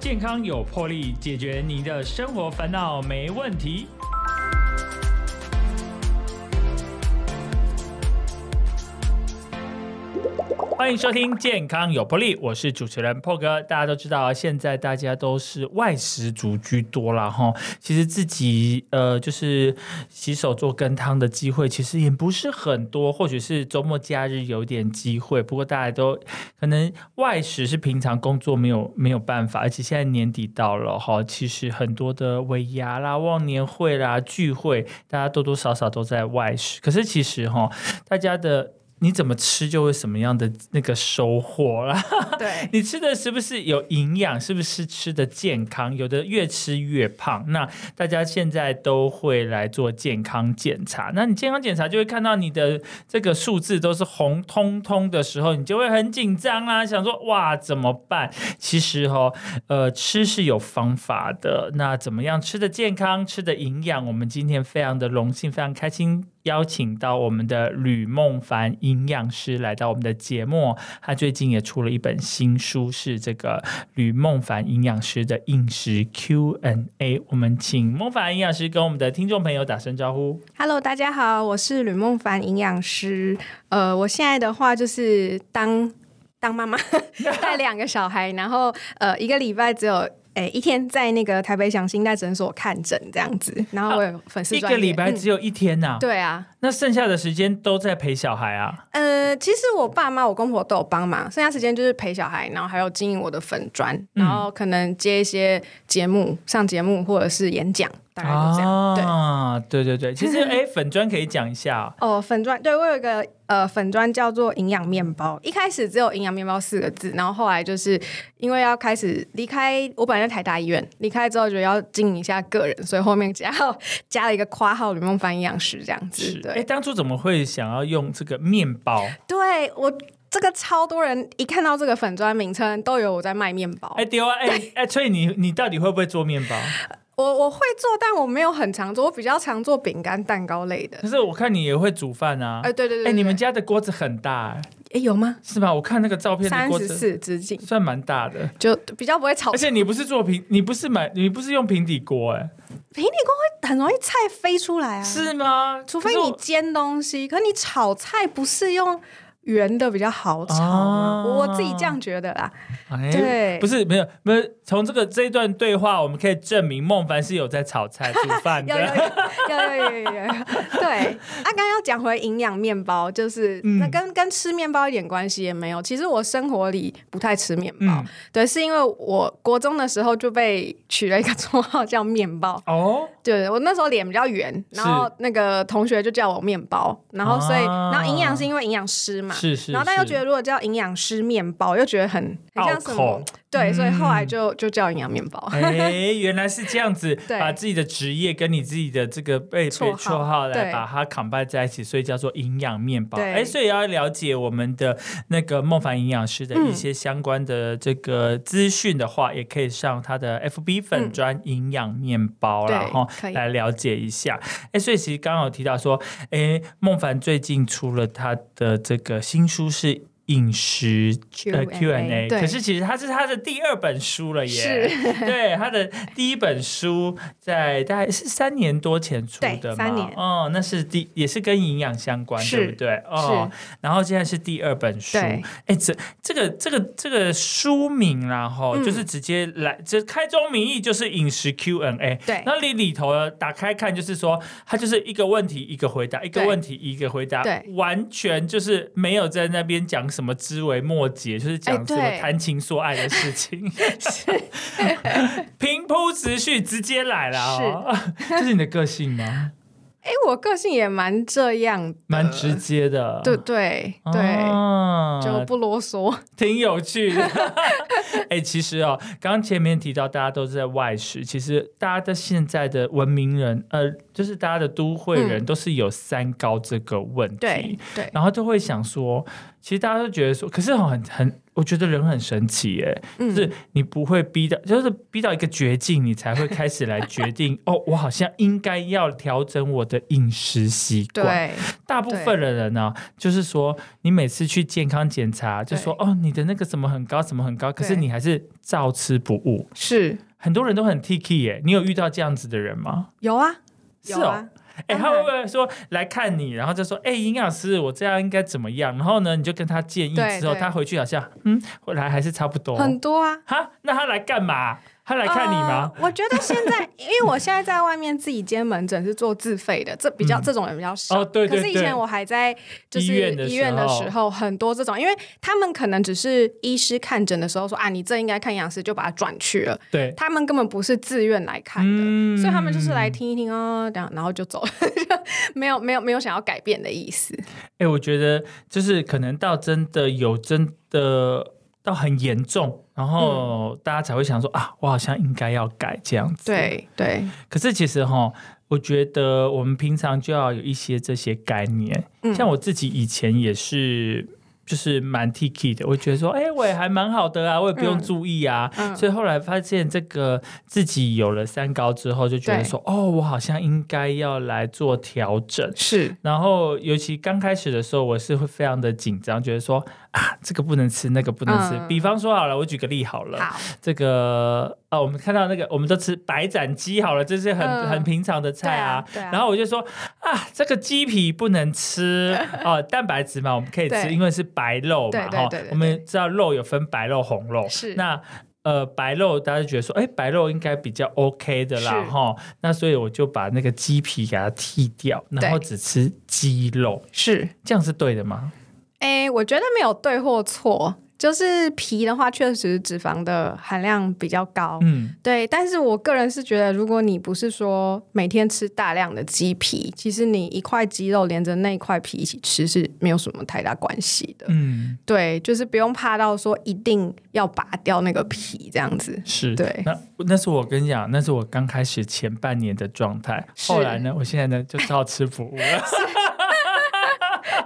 健康有魄力，解决你的生活烦恼没问题。欢迎收听《健康有魄力》，我是主持人破哥。大家都知道，现在大家都是外食族居多了哈。其实自己呃，就是洗手做羹汤的机会，其实也不是很多。或许是周末假日有点机会，不过大家都可能外食是平常工作没有没有办法。而且现在年底到了哈，其实很多的尾牙啦、忘年会啦、聚会，大家多多少少都在外食。可是其实哈，大家的。你怎么吃就会什么样的那个收获啦。对，你吃的是不是有营养？是不是吃的健康？有的越吃越胖。那大家现在都会来做健康检查。那你健康检查就会看到你的这个数字都是红彤彤的时候，你就会很紧张啊，想说哇怎么办？其实哈，呃，吃是有方法的。那怎么样吃的健康，吃的营养？我们今天非常的荣幸，非常开心。邀请到我们的吕梦凡营养师来到我们的节目，他最近也出了一本新书，是这个吕梦凡营养师的饮食 Q&A。我们请梦凡营养师跟我们的听众朋友打声招呼。Hello，大家好，我是吕梦凡营养师。呃，我现在的话就是当当妈妈，带两个小孩，然后呃，一个礼拜只有。哎，一天在那个台北祥心代诊所看诊这样子，然后我有粉丝。一个礼拜只有一天呐？对啊，那剩下的时间都在陪小孩啊？呃，其实我爸妈、我公婆都有帮忙，剩下时间就是陪小孩，然后还有经营我的粉砖，然后可能接一些节目、上节目或者是演讲。大概就这样啊，对对对，其实哎，粉砖可以讲一下哦。粉砖对我有一个呃粉砖叫做营养面包，一开始只有营养面包四个字，然后后来就是因为要开始离开，我本来在台大医院，离开之后觉得要经营一下个人，所以后面加 加了一个括号吕梦凡营养师这样子。对，哎，当初怎么会想要用这个面包？对我这个超多人一看到这个粉砖名称，都以为我在卖面包。哎丢啊，哎哎，所以你你到底会不会做面包？我我会做，但我没有很常做，我比较常做饼干、蛋糕类的。可是我看你也会煮饭啊！哎，对对对，哎，你们家的锅子很大哎，哎有吗？是吧？我看那个照片，三十四直径，算蛮大的，就比较不会炒。而且你不是做平，你不是买，你不是用平底锅哎，平底锅会很容易菜飞出来啊？是吗？除非你煎东西，可你炒菜不是用。圆的比较好炒，我自己这样觉得啦。对，不是没有没有，从这个这一段对话，我们可以证明孟凡是有在炒菜煮饭的。有有有有有。对，啊，刚要讲回营养面包，就是那跟跟吃面包一点关系也没有。其实我生活里不太吃面包，对，是因为我国中的时候就被取了一个 绰号叫面包。哦，对我那时候脸比较圆，然后那个同学就叫我面包，然后所以然后营养是因为营养师嘛。是是，然后但又觉得如果叫营养师面包，又觉得很很像什么？对，所以后来就就叫营养面包。哎，原来是这样子，把自己的职业跟你自己的这个被绰号来把它 combine 在一起，所以叫做营养面包。哎，所以要了解我们的那个孟凡营养师的一些相关的这个资讯的话，也可以上他的 FB 粉专营养面包，然后来了解一下。哎，所以其实刚刚有提到说，哎，孟凡最近出了他的这个新书是。饮食呃 Q&A，可是其实它是他的第二本书了耶。对，他的第一本书在大概是三年多前出的嘛。三年。哦，那是第也是跟营养相关，对不对？哦。然后现在是第二本书。哎，这这个这个这个书名然后就是直接来，这开宗明义就是饮食 Q&A。对。那你里头打开看，就是说它就是一个问题一个回答，一个问题一个回答，对，完全就是没有在那边讲。什么枝微末节，就是讲什么谈情说爱的事情，平铺直叙，直接来了哦。这是你的个性吗？哎，我个性也蛮这样，蛮直接的。对对对，就不啰嗦，挺有趣的。哎，其实哦，刚刚前面提到大家都是在外食，其实大家的现在的文明人，呃。就是大家的都会人都是有三高这个问题，对对，然后就会想说，其实大家都觉得说，可是很很，我觉得人很神奇耶，就是你不会逼到，就是逼到一个绝境，你才会开始来决定，哦，我好像应该要调整我的饮食习惯。对，大部分的人呢，就是说，你每次去健康检查，就说，哦，你的那个什么很高，什么很高，可是你还是照吃不误。是，很多人都很 T K 耶，你有遇到这样子的人吗？有啊。是哦，哎，他会不会说来看你，然后就说，哎，营养师，我这样应该怎么样？然后呢，你就跟他建议之后，他回去好像，嗯，回来还是差不多，很多啊。哈，那他来干嘛？他来看你吗？我觉得现在，因为我现在在外面自己接门诊是做自费的，这比较这种人比较少。哦，对对对。可是以前我还在就是医院的时候，很多这种，因为他们可能只是医师看诊的时候说啊，你这应该看营养师，就把他转去了。对。他们根本不是自愿来看的，所以他们就是来听一听哦，这样然后就走了，没有没有没有想要改变的意思。哎，我觉得就是可能到真的有真的。到很严重，然后大家才会想说啊，我好像应该要改这样子。对对。可是其实哈，我觉得我们平常就要有一些这些概念。嗯像我自己以前也是。就是蛮 T K 的，我觉得说，哎，我也还蛮好的啊，我也不用注意啊。所以后来发现这个自己有了三高之后，就觉得说，哦，我好像应该要来做调整。是，然后尤其刚开始的时候，我是会非常的紧张，觉得说啊，这个不能吃，那个不能吃。比方说好了，我举个例好了，这个啊，我们看到那个，我们都吃白斩鸡好了，这是很很平常的菜啊。然后我就说啊，这个鸡皮不能吃 哦，蛋白质嘛，我们可以吃，因为是。白肉嘛，哈，我们知道肉有分白肉、红肉。是那呃，白肉大家觉得说，哎，白肉应该比较 OK 的啦，哈。那所以我就把那个鸡皮给它剃掉，然后只吃鸡肉。是这样是对的吗？哎，我觉得没有对或错。就是皮的话，确实脂肪的含量比较高，嗯，对。但是我个人是觉得，如果你不是说每天吃大量的鸡皮，其实你一块鸡肉连着那一块皮一起吃是没有什么太大关系的，嗯，对，就是不用怕到说一定要拔掉那个皮这样子，是对。那那是我跟你讲，那是我刚开始前半年的状态，后来呢，我现在呢就知道吃腐物了。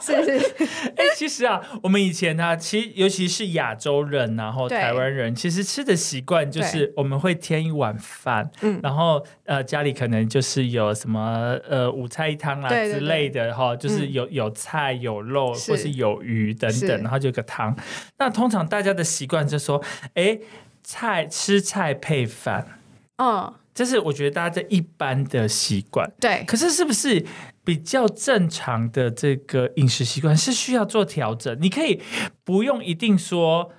是是，哎，其实啊，我们以前呢，其实尤其是亚洲人，然后台湾人，其实吃的习惯就是我们会添一碗饭，嗯，然后呃家里可能就是有什么呃五菜一汤啊之类的哈，就是有有菜有肉或是有鱼等等，然后就有个汤。那通常大家的习惯就说，哎，菜吃菜配饭，嗯。这是我觉得大家在一般的习惯，对。可是是不是比较正常的这个饮食习惯是需要做调整？你可以不用一定说。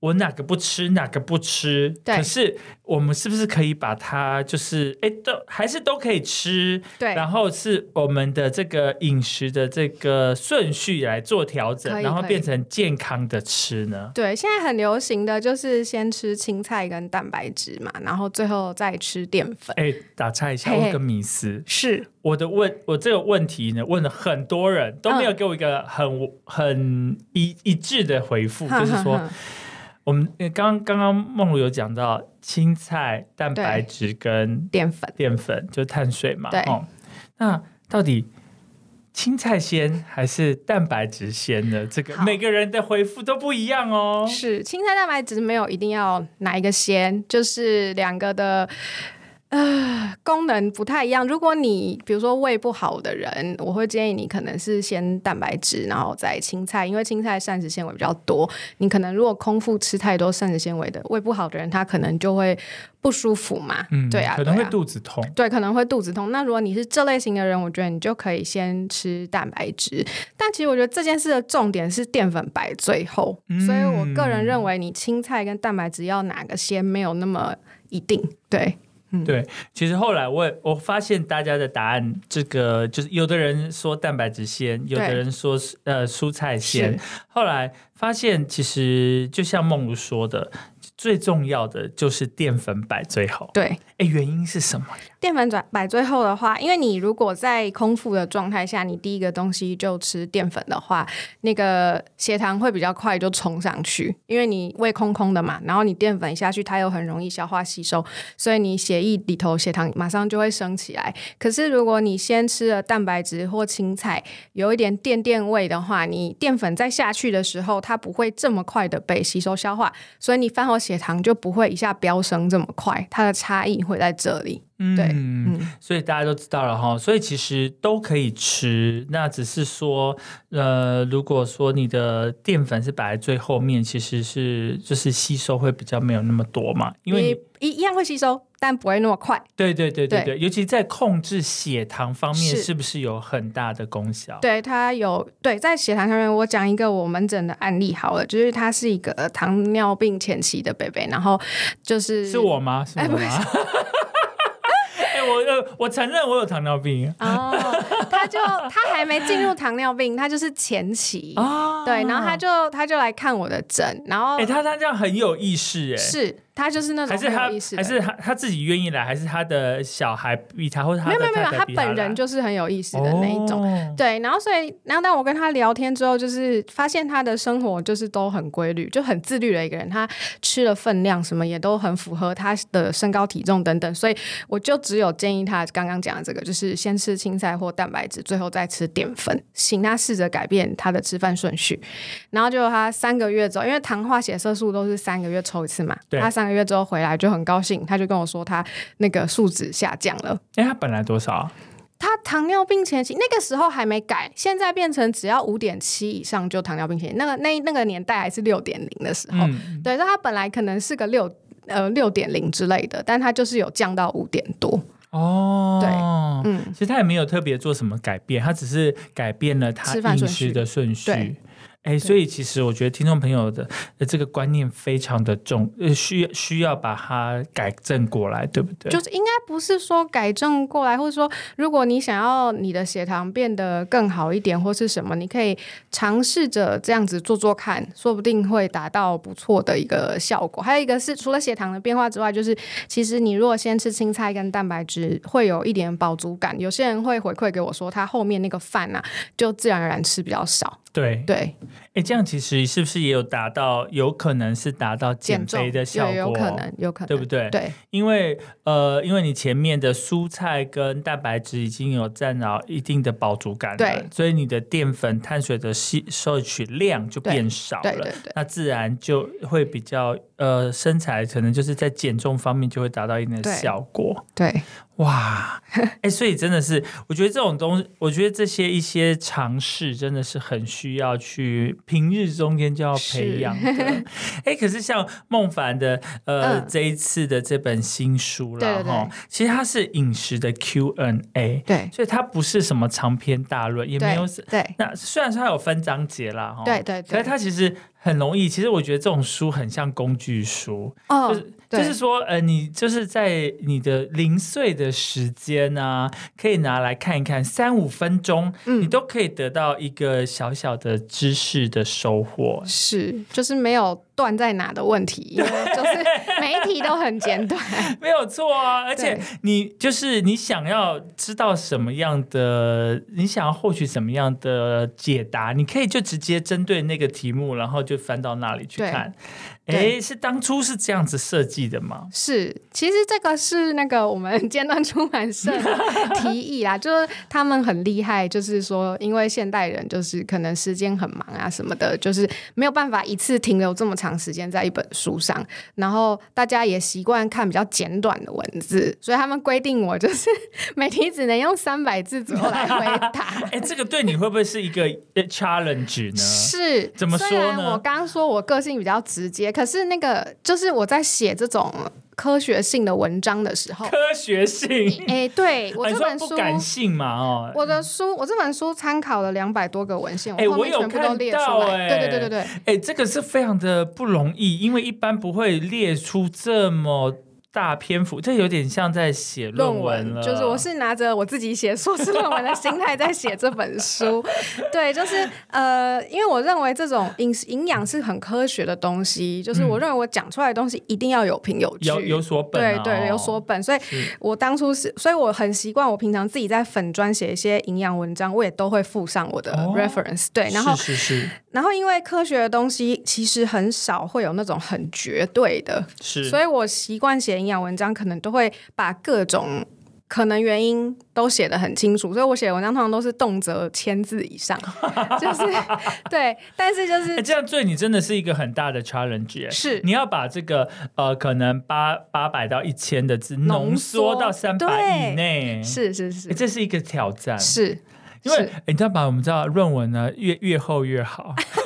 我哪个不吃，哪个不吃？可是我们是不是可以把它，就是哎，都还是都可以吃？对。然后是我们的这个饮食的这个顺序来做调整，然后变成健康的吃呢？对，现在很流行的就是先吃青菜跟蛋白质嘛，然后最后再吃淀粉。哎，打岔一下，问个迷思，是我的问，我这个问题呢，问了很多人都没有给我一个很很一一致的回复，就是说。我们刚刚刚梦露有讲到青菜蛋白质跟淀粉，淀粉就碳水嘛。对。那到底青菜先还是蛋白质先呢？这个每个人的回复都不一样哦。是青菜蛋白质没有一定要哪一个先，就是两个的。呃，功能不太一样。如果你比如说胃不好的人，我会建议你可能是先蛋白质，然后再青菜，因为青菜膳食纤维比较多。你可能如果空腹吃太多膳食纤维的，胃不好的人他可能就会不舒服嘛。嗯，对啊，可能会肚子痛。对，可能会肚子痛。那如果你是这类型的人，我觉得你就可以先吃蛋白质。但其实我觉得这件事的重点是淀粉摆最后，所以我个人认为你青菜跟蛋白质要哪个先没有那么一定。对。对，其实后来我我发现大家的答案，这个就是有的人说蛋白质先，有的人说呃蔬菜先，后来发现其实就像梦如说的。最重要的就是淀粉摆最好。对，哎，原因是什么？淀粉转摆最后的话，因为你如果在空腹的状态下，你第一个东西就吃淀粉的话，那个血糖会比较快就冲上去，因为你胃空空的嘛，然后你淀粉下去，它又很容易消化吸收，所以你血液里头血糖马上就会升起来。可是如果你先吃了蛋白质或青菜，有一点淀淀味的话，你淀粉再下去的时候，它不会这么快的被吸收消化，所以你饭后。血糖就不会一下飙升这么快，它的差异会在这里。对，嗯，所以大家都知道了哈，所以其实都可以吃，那只是说，呃，如果说你的淀粉是摆在最后面，其实是就是吸收会比较没有那么多嘛，因为一一样会吸收，但不会那么快。对对对对对，尤其在控制血糖方面，是不是有很大的功效？对，它有对，在血糖上面，我讲一个我门诊的案例好了，就是他是一个糖尿病前期的贝贝，然后就是是我吗？是我吗？我呃，我承认我有糖尿病哦。他就他还没进入糖尿病，他就是前期哦。对，然后他就他就来看我的诊，然后哎，他他这样很有意识哎，是。他就是那种，还是他，还是他他自己愿意来，还是他的小孩逼他，或者他没有没有没有，他本人就是很有意思的那一种。对，然后所以，然后当我跟他聊天之后，就是发现他的生活就是都很规律，就很自律的一个人。他吃的分量什么也都很符合他的身高体重等等，所以我就只有建议他刚刚讲的这个，就是先吃青菜或蛋白质，最后再吃淀粉，请他试着改变他的吃饭顺序。然后就他三个月之后，因为糖化血色素都是三个月抽一次嘛，他三。个月之后回来就很高兴，他就跟我说他那个数值下降了。哎，他本来多少？他糖尿病前期那个时候还没改，现在变成只要五点七以上就糖尿病前期。那个那那个年代还是六点零的时候，对，那他本来可能是个六呃六点零之类的，但他就是有降到五点多。哦，对，嗯，其实他也没有特别做什么改变，他只是改变了他饮食的顺序。哎，所以其实我觉得听众朋友的这个观念非常的重，呃，需需要把它改正过来，对不对？就是应该不是说改正过来，或者说如果你想要你的血糖变得更好一点，或是什么，你可以尝试着这样子做做看，说不定会达到不错的一个效果。还有一个是除了血糖的变化之外，就是其实你如果先吃青菜跟蛋白质，会有一点饱足感。有些人会回馈给我说，他后面那个饭啊，就自然而然吃比较少。对对。哎，这样其实是不是也有达到？有可能是达到减肥的效果，有可能，有可能，对不对？对，因为呃，因为你前面的蔬菜跟蛋白质已经有占到一定的饱足感，对，所以你的淀粉、碳水的吸摄取量就变少了，对对对，那自然就会比较呃，身材可能就是在减重方面就会达到一定的效果，对。哇，哎，所以真的是，我觉得这种东西，我觉得这些一些尝试真的是很需要去平日中间就要培养的。哎，可是像孟凡的呃这一次的这本新书了哈，其实它是饮食的 Q&A，对，所以它不是什么长篇大论，也没有对。那虽然说它有分章节啦，哈，对对，可是它其实很容易。其实我觉得这种书很像工具书，就是。就是说，呃，你就是在你的零碎的时间啊，可以拿来看一看，三五分钟，嗯你都可以得到一个小小的知识的收获。是，就是没有断在哪的问题，就是每一题都很简短，没有错啊。而且你就是你想要知道什么样的，你想要获取什么样的解答，你可以就直接针对那个题目，然后就翻到那里去看。哎，是当初是这样子设计的吗？是，其实这个是那个我们尖端出版社提议啦，就是他们很厉害，就是说，因为现代人就是可能时间很忙啊什么的，就是没有办法一次停留这么长时间在一本书上，然后大家也习惯看比较简短的文字，所以他们规定我就是每题只能用三百字左右来回答。哎，这个对你会不会是一个 challenge 呢？是，怎么说呢？我刚刚说我个性比较直接。可是那个，就是我在写这种科学性的文章的时候，科学性，哎，对我这本书感性嘛，哦，我的书，我这本书参考了两百多个文献，哎，我有看到，哎，对对对对对，哎，这个是非常的不容易，因为一般不会列出这么。大篇幅，这有点像在写论文了。就是我是拿着我自己写硕士论文的心态在写这本书。对，就是呃，因为我认为这种营营养是很科学的东西，就是我认为我讲出来的东西一定要有凭有据，有有所本。对对，有所本。所以我当初是，所以我很习惯，我平常自己在粉专写一些营养文章，我也都会附上我的 reference。对，然后是是。然后因为科学的东西其实很少会有那种很绝对的，是，所以我习惯写。营养文章可能都会把各种可能原因都写的很清楚，所以我写的文章通常都是动辄千字以上，就是对。但是就是这样，对你真的是一个很大的 challenge，是你要把这个呃可能八八百到一千的字浓缩到三百以内，是是是，这是一个挑战，是因为你知道吧？我们知道论文呢越越厚越好。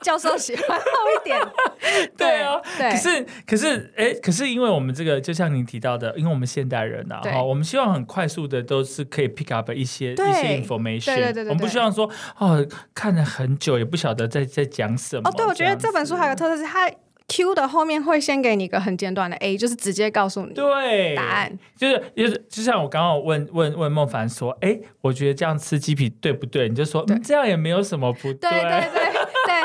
教授喜欢厚一点，对啊，可是可是哎，可是因为我们这个就像您提到的，因为我们现代人啊，哈，我们希望很快速的都是可以 pick up 一些一些 information，对对对，我们不希望说哦看了很久也不晓得在在讲什么。哦，对，我觉得这本书还有个特色是它。Q 的后面会先给你一个很简短的 A，就是直接告诉你对答案，就是就是就像我刚刚问问问孟凡说，哎，我觉得这样吃鸡皮对不对？你就说这样也没有什么不对，对对对对。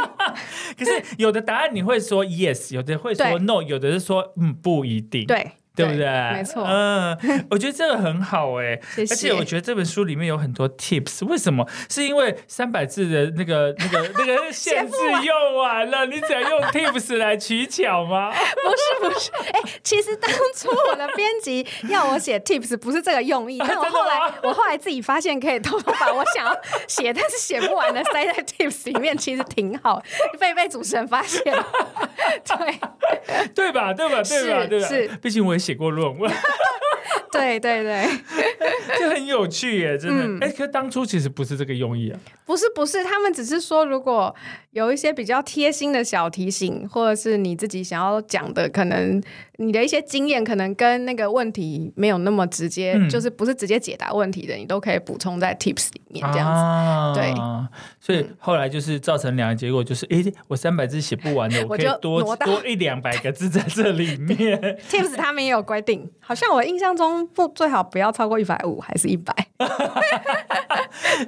可是有的答案你会说 yes，有的会说 no，有的是说嗯不一定。对。对不对？没错，嗯，我觉得这个很好 哎，而且我觉得这本书里面有很多 tips。为什么？是因为三百字的那个、那个、那个 限制用完了，你只要用 tips 来取巧吗？不是不是，哎，其实当初我的编辑要我写 tips，不是这个用意。但我后来，我后来自己发现，可以偷偷把我想要写但是写不完的塞在 tips 里面，其实挺好，被被主持人发现。对对吧？对吧？对吧？对吧？是，毕竟我也。写过论文，对 对对，就很有趣耶，真的。哎，可当初其实不是这个用意啊，不是不是，他们只是说，如果有一些比较贴心的小提醒，或者是你自己想要讲的，可能。你的一些经验可能跟那个问题没有那么直接，就是不是直接解答问题的，你都可以补充在 tips 里面这样子。对，所以后来就是造成两个结果，就是哎，我三百字写不完的，我可以多多一两百个字在这里 面。tips 他们也有规定，好像我印象中不最好不要超过一百五，还是一百。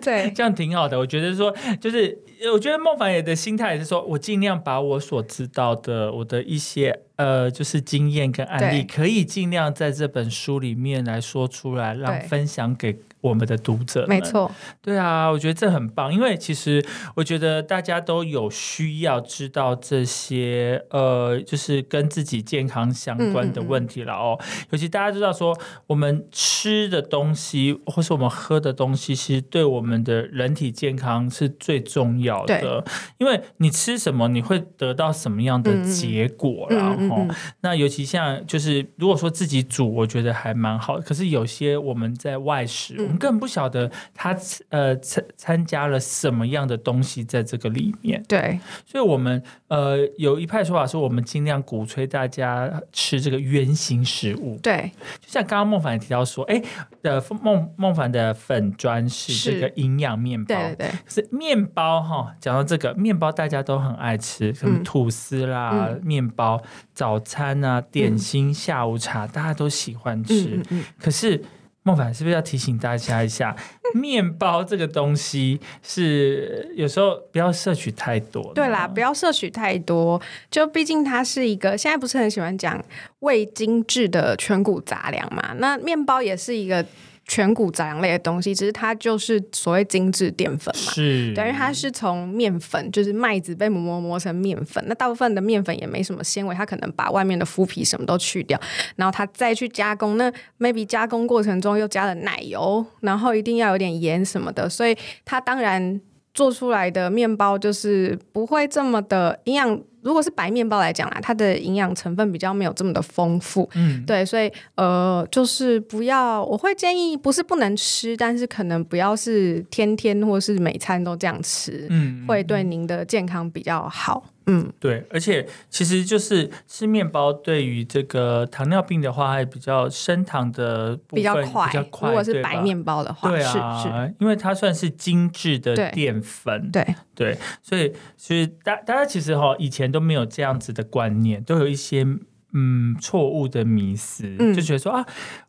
对，这样挺好的。我觉得说，就是我觉得孟凡也的心态也是说，我尽量把我所知道的，我的一些。呃，就是经验跟案例，可以尽量在这本书里面来说出来，让分享给。我们的读者，没错，对啊，我觉得这很棒，因为其实我觉得大家都有需要知道这些，呃，就是跟自己健康相关的问题了哦。尤其大家知道说，我们吃的东西或是我们喝的东西，其实对我们的人体健康是最重要的。因为你吃什么，你会得到什么样的结果然后那尤其像就是如果说自己煮，我觉得还蛮好。可是有些我们在外食。我们根本不晓得他呃参参加了什么样的东西在这个里面。对，所以我们呃有一派说法说，我们尽量鼓吹大家吃这个原形食物。对，就像刚刚孟凡也提到说，哎，的孟孟凡的粉砖是这个营养面包。对对对，是面包哈。讲到这个面包，大家都很爱吃，什么吐司啦、面包、早餐啊、点心、下午茶，大家都喜欢吃。可是。孟凡是不是要提醒大家一下，面包这个东西是有时候不要摄取太多。对啦，不要摄取太多，就毕竟它是一个现在不是很喜欢讲未精制的全谷杂粮嘛，那面包也是一个。全谷杂粮类的东西，只是它就是所谓精致淀粉嘛，是等于它是从面粉，就是麦子被磨磨磨成面粉。那大部分的面粉也没什么纤维，它可能把外面的麸皮什么都去掉，然后它再去加工。那 maybe 加工过程中又加了奶油，然后一定要有点盐什么的，所以它当然做出来的面包就是不会这么的营养。如果是白面包来讲啦，它的营养成分比较没有这么的丰富，嗯，对，所以呃，就是不要，我会建议不是不能吃，但是可能不要是天天或是每餐都这样吃，嗯，会对您的健康比较好。嗯，对，而且其实就是吃面包，对于这个糖尿病的话，还比较升糖的比较快，比较快。如果是白面包的话，对啊，是因为它算是精致的淀粉，对。对，所以所以大大家其实哈以前都没有这样子的观念，都有一些。嗯错误的迷思，就觉得说啊，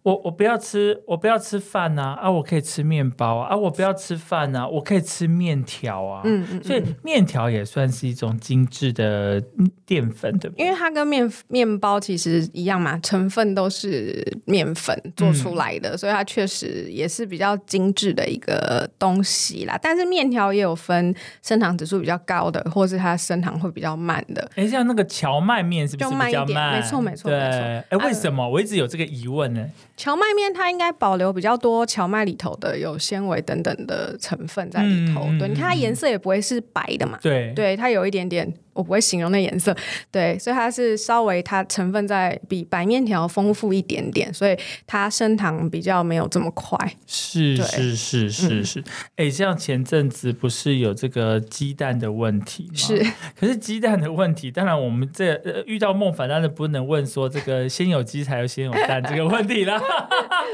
我我不要吃，我不要吃饭呐，啊，我可以吃面包啊，啊我不要吃饭呐，我可以吃面条啊，嗯嗯，所以面条也算是一种精致的淀粉对不对，因为它跟面面包其实一样嘛，成分都是面粉做出来的，所以它确实也是比较精致的一个东西啦。但是面条也有分升糖指数比较高的，或是它升糖会比较慢的。哎，像那个荞麦面是不是比较慢？没错，没错，没错。哎，为什么我一直有这个疑问呢？荞麦面它应该保留比较多荞麦里头的有纤维等等的成分在里头。对，你看它颜色也不会是白的嘛。对，对，它有一点点。我不会形容那颜色，对，所以它是稍微它成分在比白面条丰富一点点，所以它升糖比较没有这么快。是是是是是，哎，像前阵子不是有这个鸡蛋的问题吗？是，可是鸡蛋的问题，当然我们这遇到孟凡，当然不能问说这个先有鸡才有先有蛋这个问题啦。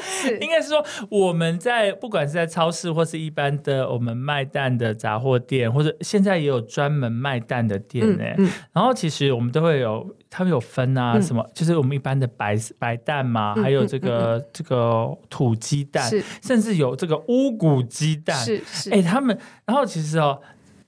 是，应该是说我们在不管是在超市或是一般的我们卖蛋的杂货店，或者现在也有专门卖蛋的店。嗯，然后其实我们都会有，他们有分啊，什么就是我们一般的白白蛋嘛，还有这个这个土鸡蛋，甚至有这个乌骨鸡蛋，是是，哎，他们，然后其实哦，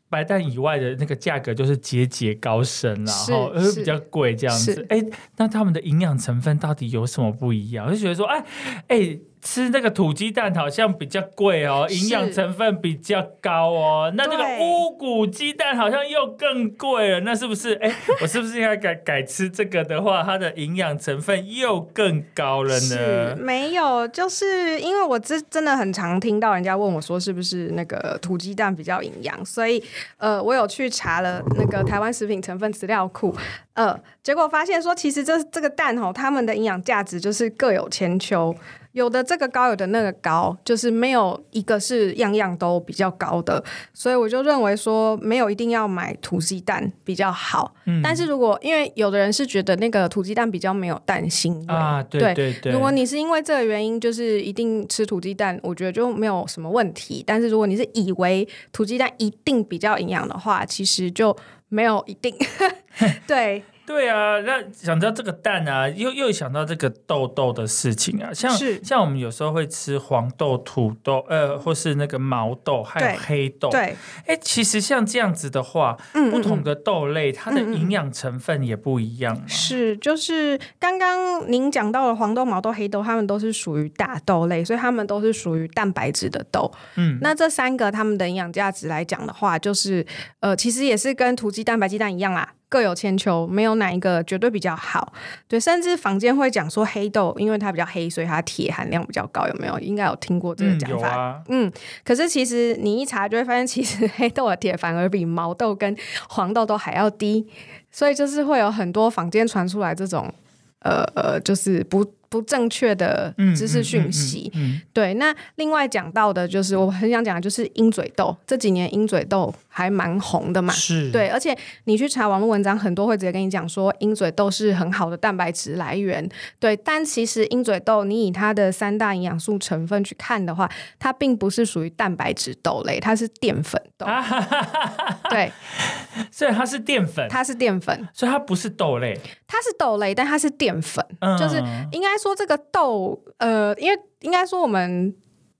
白蛋以外的那个价格就是节节高升，然后呃比较贵这样子，哎，那他们的营养成分到底有什么不一样？我就觉得说，哎哎。吃那个土鸡蛋好像比较贵哦，营养成分比较高哦。那这个乌骨鸡蛋好像又更贵了，那是不是？哎，我是不是应该改改吃这个的话，它的营养成分又更高了呢？没有，就是因为我真真的很常听到人家问我说，是不是那个土鸡蛋比较营养？所以呃，我有去查了那个台湾食品成分资料库，呃，结果发现说，其实这这个蛋哦，它们的营养价值就是各有千秋。有的这个高，有的那个高，就是没有一个是样样都比较高的，所以我就认为说，没有一定要买土鸡蛋比较好。嗯，但是如果因为有的人是觉得那个土鸡蛋比较没有蛋腥啊，对对对。如果你是因为这个原因，就是一定吃土鸡蛋，我觉得就没有什么问题。但是如果你是以为土鸡蛋一定比较营养的话，其实就没有一定。对。对啊，那想到这个蛋啊，又又想到这个豆豆的事情啊，像像我们有时候会吃黄豆、土豆，呃，或是那个毛豆，还有黑豆。对，哎，其实像这样子的话，不同的豆类它的营养成分也不一样。是，就是刚刚您讲到了黄豆、毛豆、黑豆，它们都是属于大豆类，所以它们都是属于蛋白质的豆。嗯，那这三个它们的营养价值来讲的话，就是呃，其实也是跟土鸡蛋、白鸡蛋一样啊。各有千秋，没有哪一个绝对比较好。对，甚至坊间会讲说黑豆，因为它比较黑，所以它铁含量比较高。有没有？应该有听过这个讲法。嗯，可是其实你一查就会发现，其实黑豆的铁反而比毛豆跟黄豆都还要低。所以就是会有很多坊间传出来这种，呃呃，就是不。不正确的知识讯息，对。那另外讲到的就是，我很想讲的就是鹰嘴豆，这几年鹰嘴豆还蛮红的嘛，是对。而且你去查网络文章，很多会直接跟你讲说，鹰嘴豆是很好的蛋白质来源，对。但其实鹰嘴豆，你以它的三大营养素成分去看的话，它并不是属于蛋白质豆类，它是淀粉豆。对，所以它是淀粉，它是淀粉，所以它不是豆类，它是豆类，但它是淀粉，就是应该说。说这个豆，呃，因为应该说我们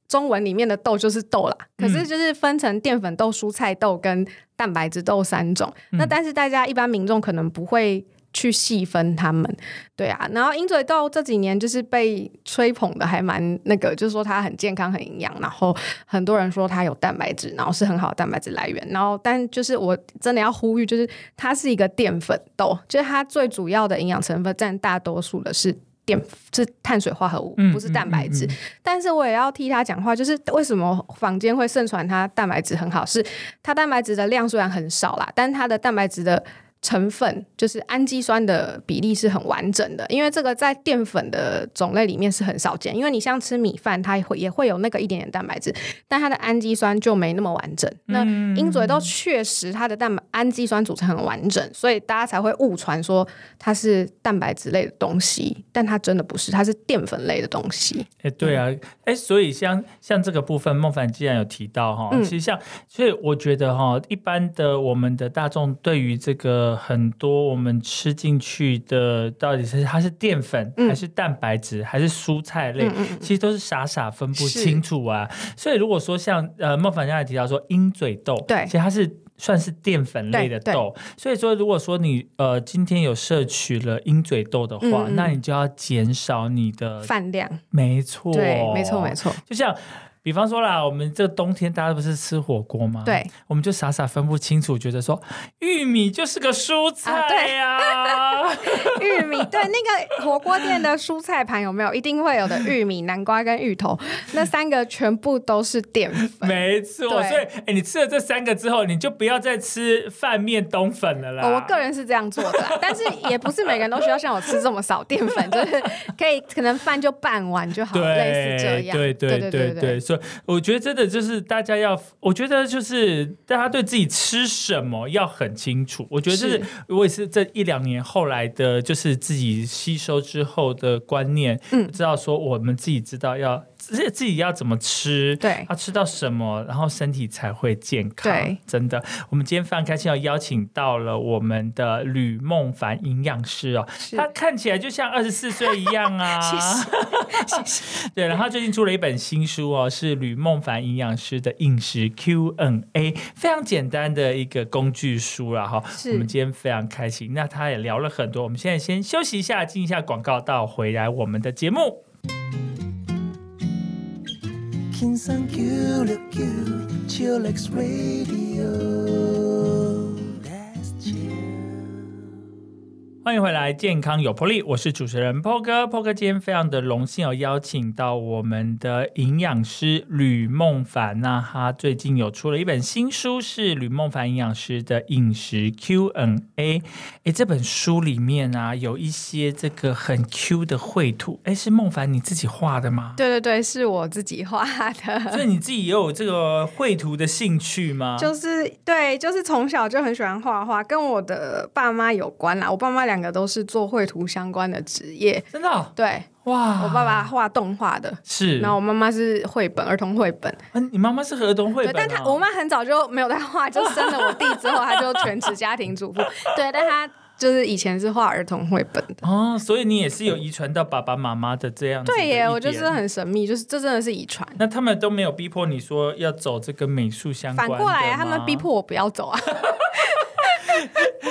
中文里面的豆就是豆啦，可是就是分成淀粉豆、蔬菜豆跟蛋白质豆三种。那但是大家一般民众可能不会。去细分它们，对啊，然后鹰嘴豆这几年就是被吹捧的还蛮那个，就是说它很健康、很营养，然后很多人说它有蛋白质，然后是很好的蛋白质来源。然后，但就是我真的要呼吁，就是它是一个淀粉豆，就是它最主要的营养成分占大多数的是淀，是碳水化合物，不是蛋白质。但是我也要替他讲话，就是为什么坊间会盛传它蛋白质很好，是它蛋白质的量虽然很少啦，但它的蛋白质的。成分就是氨基酸的比例是很完整的，因为这个在淀粉的种类里面是很少见。因为你像吃米饭，它也会也会有那个一点点蛋白质，但它的氨基酸就没那么完整。那鹰嘴豆确实它的蛋白氨基酸组成很完整，所以大家才会误传说它是蛋白质类的东西，但它真的不是，它是淀粉类的东西。哎，对啊，哎，所以像像这个部分，孟凡既然有提到哈，其实像，所以我觉得哈，一般的我们的大众对于这个。的很多我们吃进去的，到底是它是淀粉还是蛋白质还是蔬菜类，其实都是傻傻分不清楚啊。所以如果说像呃孟凡刚才提到说鹰嘴豆，对，其实它是。算是淀粉类的豆，所以说如果说你呃今天有摄取了鹰嘴豆的话，那你就要减少你的饭量。没错，对，没错，没错。就像比方说啦，我们这冬天大家不是吃火锅吗？对，我们就傻傻分不清楚，觉得说玉米就是个蔬菜呀。玉米对那个火锅店的蔬菜盘有没有一定会有的玉米、南瓜跟芋头，那三个全部都是淀粉。没错，所以哎，你吃了这三个之后，你就不要再吃饭面冬粉了啦。我个人是这样做的，但是也不是每个人都需要像我吃这么少淀粉，就是可以可能饭就半碗就好，类似这样。对对对对对，所以我觉得真的就是大家要，我觉得就是大家对自己吃什么要很清楚。我觉得就是我也是这一两年后来的。就是自己吸收之后的观念，嗯，知道说我们自己知道要。自自己要怎么吃？对，要吃到什么，然后身体才会健康。对，真的，我们今天非常开心要邀请到了我们的吕梦凡营养师哦，他看起来就像二十四岁一样啊。谢谢，谢谢。对，然后最近出了一本新书哦，是吕梦凡营养师的饮食 Q&A，非常简单的一个工具书了哈。我们今天非常开心，那他也聊了很多。我们现在先休息一下，进一下广告，到回来我们的节目。Chillax Radio. 欢迎回来，健康有魄力，我是主持人 Po 哥。Po 哥今天非常的荣幸，有邀请到我们的营养师吕梦凡。那他最近有出了一本新书，是吕梦凡营养师的饮食 Q&A。哎，这本书里面啊，有一些这个很 Q 的绘图。哎，是梦凡你自己画的吗？对对对，是我自己画的。所以你自己也有这个绘图的兴趣吗？就是对，就是从小就很喜欢画画，跟我的爸妈有关啦。我爸妈两。两个都是做绘图相关的职业，真的对哇！我爸爸画动画的，是，然后我妈妈是绘本，儿童绘本。嗯，你妈妈是儿童绘本，但她我妈很早就没有在画，就生了我弟之后，她就全职家庭主妇。对，但她就是以前是画儿童绘本的哦，所以你也是有遗传到爸爸妈妈的这样。对耶，我就是很神秘，就是这真的是遗传。那他们都没有逼迫你说要走这个美术相关，反过来他们逼迫我不要走啊。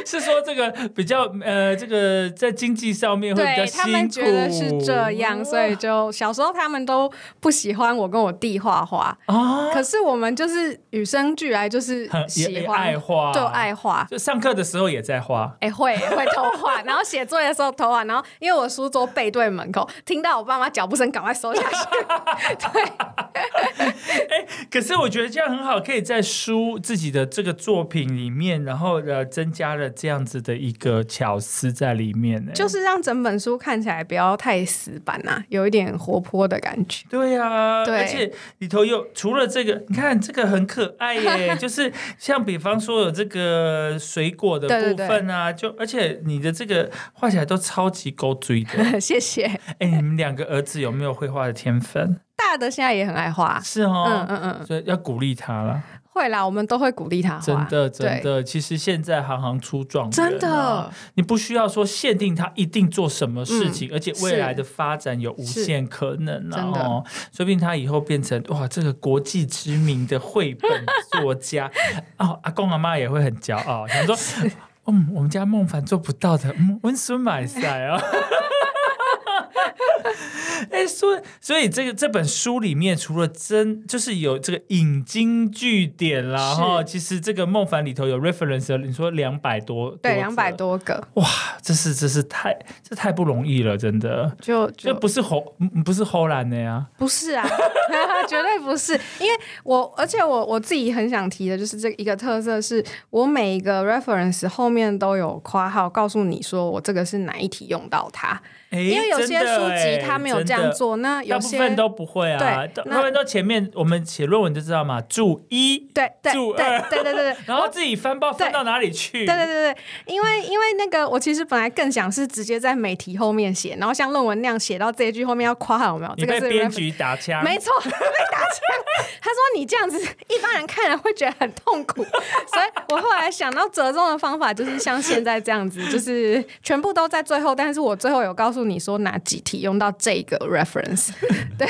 是说这个比较呃，这个在经济上面会比较辛苦。他们觉得是这样，所以就小时候他们都不喜欢我跟我弟画画啊。可是我们就是与生俱来就是喜欢爱画，就爱画。就上课的时候也在画，哎会 会偷画，然后写作业的时候偷画，然后因为我书桌背对门口，听到我爸妈脚步声，赶快收下去。对，哎，可是我觉得这样很好，可以在书自己的这个作品里面，然后呃增加了。这样子的一个巧思在里面呢，就是让整本书看起来不要太死板呐，有一点活泼的感觉。对呀，而且里头有除了这个，你看这个很可爱耶，就是像比方说有这个水果的部分啊，就而且你的这个画起来都超级勾追的。谢谢。哎，你们两个儿子有没有绘画的天分？大的现在也很爱画，是哦，嗯嗯嗯，所以要鼓励他了。会啦，我们都会鼓励他。真的，真的，其实现在行行出状元，真的，你不需要说限定他一定做什么事情，而且未来的发展有无限可能啊！哦，说不定他以后变成哇，这个国际知名的绘本作家 哦，阿公阿妈也会很骄傲，想说，嗯，我们家孟凡做不到的，嗯，温孙买赛啊。哎，所以所以这个这本书里面，除了真就是有这个引经据典啦，哈，其实这个梦凡里头有 reference，你说两百多，对，两百多个，哇，这是这是太这太不容易了，真的，就就不是后不是后来的呀，不是啊，绝对不是，因为我而且我我自己很想提的就是这一个特色，是我每一个 reference 后面都有括号告诉你说我这个是哪一题用到它。因为有些书籍他没有这样做，那有些部分都不会啊。对，大部分都前面我们写论文就知道嘛，注一，对对注二，对对对对，然后自己翻报翻到哪里去？对对对对，因为因为那个我其实本来更想是直接在美题后面写，然后像论文那样写到这一句后面要夸号有没有？你被编剧打枪？没错，被打枪。他说你这样子一般人看了会觉得很痛苦，所以我后来想到折中的方法就是像现在这样子，就是全部都在最后，但是我最后有告诉你说哪几题用到这个 reference，对。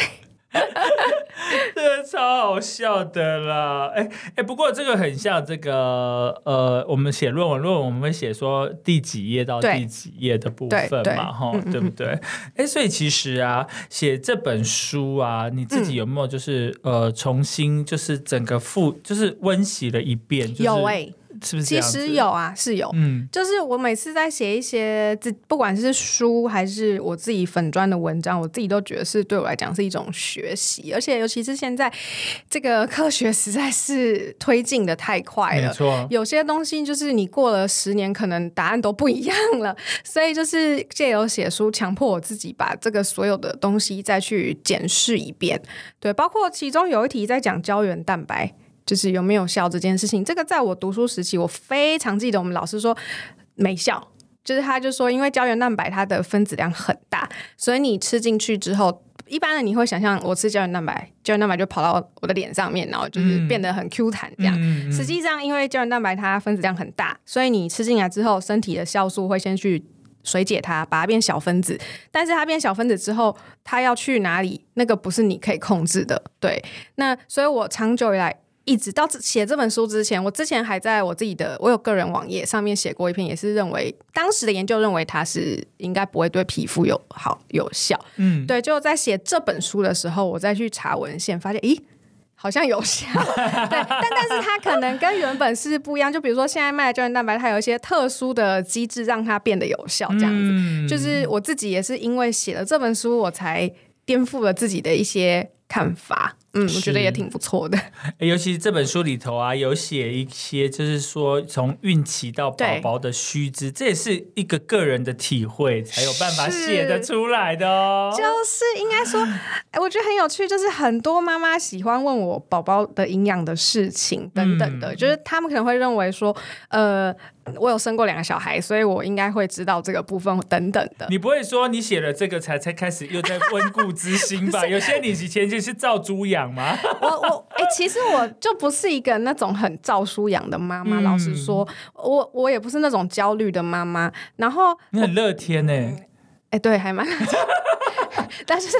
这超好笑的啦！哎哎，不过这个很像这个呃，我们写论文，论文我们会写说第几页到第几页的部分嘛，哈，对不对？哎，所以其实啊，写这本书啊，你自己有没有就是呃，重新就是整个复就是温习了一遍？有哎。是不是？其实有啊，是有。嗯，就是我每次在写一些自，不管是书还是我自己粉砖的文章，我自己都觉得是对我来讲是一种学习。而且尤其是现在这个科学实在是推进的太快了，没错。有些东西就是你过了十年，可能答案都不一样了。所以就是借由写书，强迫我自己把这个所有的东西再去检视一遍。对，包括其中有一题在讲胶原蛋白。就是有没有效这件事情，这个在我读书时期，我非常记得我们老师说没效，就是他就说，因为胶原蛋白它的分子量很大，所以你吃进去之后，一般的你会想象我吃胶原蛋白，胶原蛋白就跑到我的脸上面，然后就是变得很 Q 弹这样。实际上，因为胶原蛋白它分子量很大，所以你吃进来之后，身体的酵素会先去水解它，把它变小分子。但是它变小分子之后，它要去哪里？那个不是你可以控制的。对，那所以我长久以来。一直到写这本书之前，我之前还在我自己的我有个人网页上面写过一篇，也是认为当时的研究认为它是应该不会对皮肤有好有效。嗯，对，就在写这本书的时候，我再去查文献，发现咦，好像有效。对，但但是它可能跟原本是不一样。就比如说现在卖的胶原蛋白，它有一些特殊的机制让它变得有效，这样子。就是我自己也是因为写了这本书，我才颠覆了自己的一些看法。嗯，我觉得也挺不错的。尤其是这本书里头啊，有写一些，就是说从孕期到宝宝的须知，这也是一个个人的体会，才有办法写得出来的哦。就是应该说，哎，我觉得很有趣，就是很多妈妈喜欢问我宝宝的营养的事情等等的，就是他们可能会认为说，呃。我有生过两个小孩，所以我应该会知道这个部分等等的。你不会说你写了这个才才开始又在温故知新吧？有些你以前就是照猪养吗？我我哎，其实我就不是一个那种很照书养的妈妈。老实说，我我也不是那种焦虑的妈妈。然后你很乐天呢？哎，对，还蛮。但是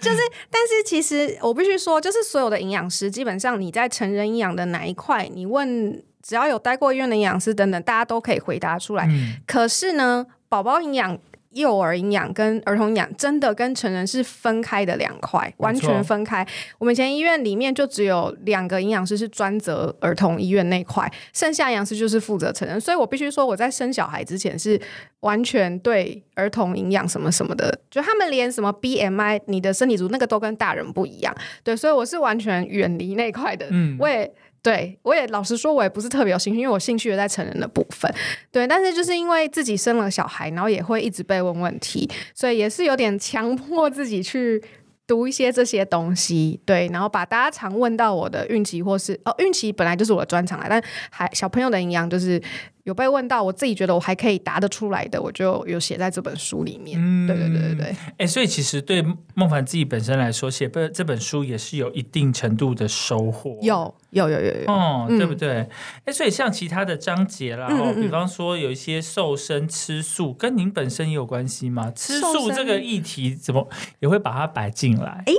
就是，但是其实我必须说，就是所有的营养师，基本上你在成人营养的哪一块，你问。只要有待过医院的营养师等等，大家都可以回答出来。可是呢，宝宝营养、幼儿营养跟儿童营养真的跟成人是分开的两块，完全分开。我们以前医院里面就只有两个营养师是专责儿童医院那块，剩下营养师就是负责成人。所以我必须说，我在生小孩之前是完全对儿童营养什么什么的，就他们连什么 BMI、你的身体组那个都跟大人不一样。对，所以我是完全远离那块的。嗯，我也。对，我也老实说，我也不是特别有兴趣，因为我兴趣也在成人的部分。对，但是就是因为自己生了小孩，然后也会一直被问问题，所以也是有点强迫自己去读一些这些东西。对，然后把大家常问到我的孕期或是哦，孕期本来就是我的专长啊，但还小朋友的营养就是。有被问到，我自己觉得我还可以答得出来的，我就有写在这本书里面。嗯，对对对对对。哎，所以其实对孟凡自己本身来说，写这这本书也是有一定程度的收获。有有有有有，哦，对不对？哎，所以像其他的章节啦，比方说有一些瘦身吃素，跟您本身也有关系吗？吃素这个议题怎么也会把它摆进来？哎。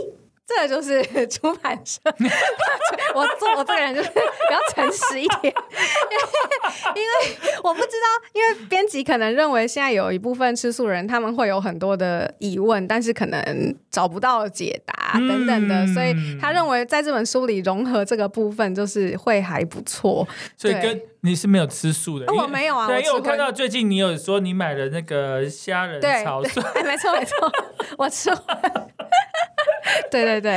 这就是 出版社，我做我这个人就是比较诚实一点，因为我不知道，因为编辑可能认为现在有一部分吃素人他们会有很多的疑问，但是可能找不到解答等等的，所以他认为在这本书里融合这个部分就是会还不错。所以跟你是没有吃素的，我没有啊，对，因为我看到最近你有说你买了那个虾仁炒对，没错没错，我吃。对 对对，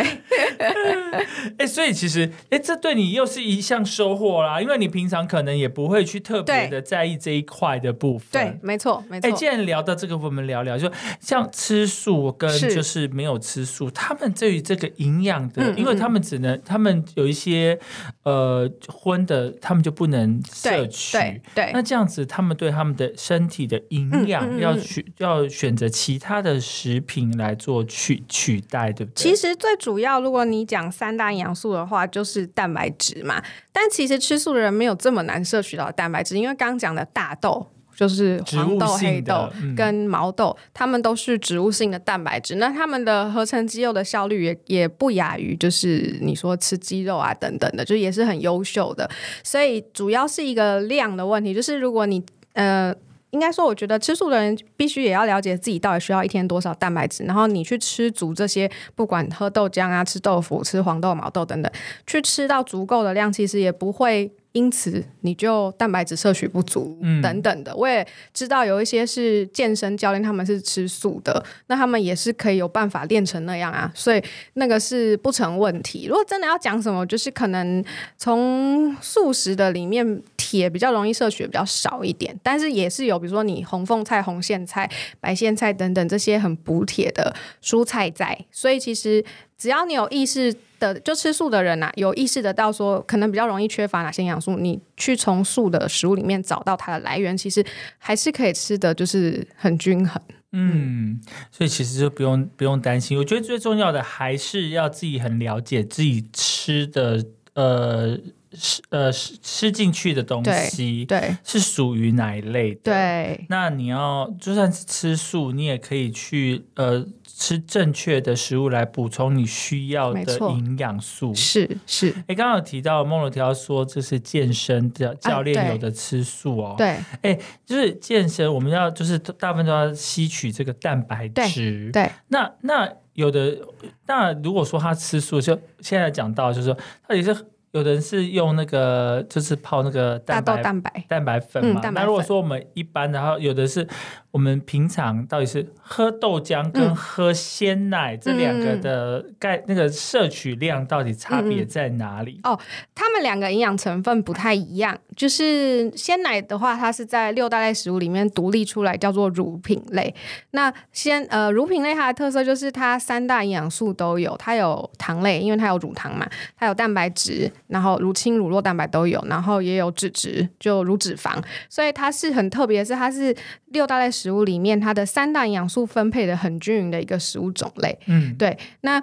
哎，所以其实，哎，这对你又是一项收获啦，因为你平常可能也不会去特别的在意这一块的部分。对，没错，没错。哎，既然聊到这个，我们聊聊，就像吃素跟就是没有吃素，他们对于这个营养的，因为他们只能，他们有一些呃荤的，他们就不能摄取。对对。那这样子，他们对他们的身体的营养要去要选择其他的食品来做取取代，对不对？其实最主要，如果你讲三大营养素的话，就是蛋白质嘛。但其实吃素的人没有这么难摄取到蛋白质，因为刚刚讲的大豆就是黄豆、黑豆跟毛豆，它们都是植物性的蛋白质。那它们的合成肌肉的效率也也不亚于就是你说吃鸡肉啊等等的，就也是很优秀的。所以主要是一个量的问题，就是如果你呃。应该说，我觉得吃素的人必须也要了解自己到底需要一天多少蛋白质，然后你去吃足这些，不管喝豆浆啊、吃豆腐、吃黄豆、毛豆等等，去吃到足够的量，其实也不会。因此，你就蛋白质摄取不足等等的。我也知道有一些是健身教练，他们是吃素的，那他们也是可以有办法练成那样啊，所以那个是不成问题。如果真的要讲什么，就是可能从素食的里面，铁比较容易摄取比较少一点，但是也是有，比如说你红凤菜、红苋菜、白苋菜等等这些很补铁的蔬菜在，所以其实只要你有意识。的就吃素的人呐，有意识的到说可能比较容易缺乏哪些营养素，你去从素的食物里面找到它的来源，其实还是可以吃的就是很均衡。嗯，所以其实就不用不用担心。我觉得最重要的还是要自己很了解自己吃的呃吃呃吃吃进去的东西，对，是属于哪一类的。对，那你要就算是吃素，你也可以去呃。吃正确的食物来补充你需要的营养素，是是。哎，刚刚有提到梦罗提到说这是健身的教练有的吃素哦，对。哎，就是健身，我们要就是大部分都要吸取这个蛋白质，对。那那有的，那如果说他吃素，就现在讲到就是说他也是。有的人是用那个，就是泡那个大豆蛋白蛋白粉嘛。那如果说我们一般，然后有的是我们平常到底是喝豆浆跟喝鲜奶这两个的钙那个摄取量到底差别在哪里？哦，他们两个营养成分不太一样。就是鲜奶的话，它是在六大类食物里面独立出来，叫做乳品类。那鲜呃乳品类它的特色就是它三大营养素都有，它有糖类，因为它有乳糖嘛，它有蛋白质。然后乳清、乳酪蛋白都有，然后也有脂质，就乳脂肪，所以它是很特别，是它是六大类食物里面它的三大营养素分配的很均匀的一个食物种类。嗯，对。那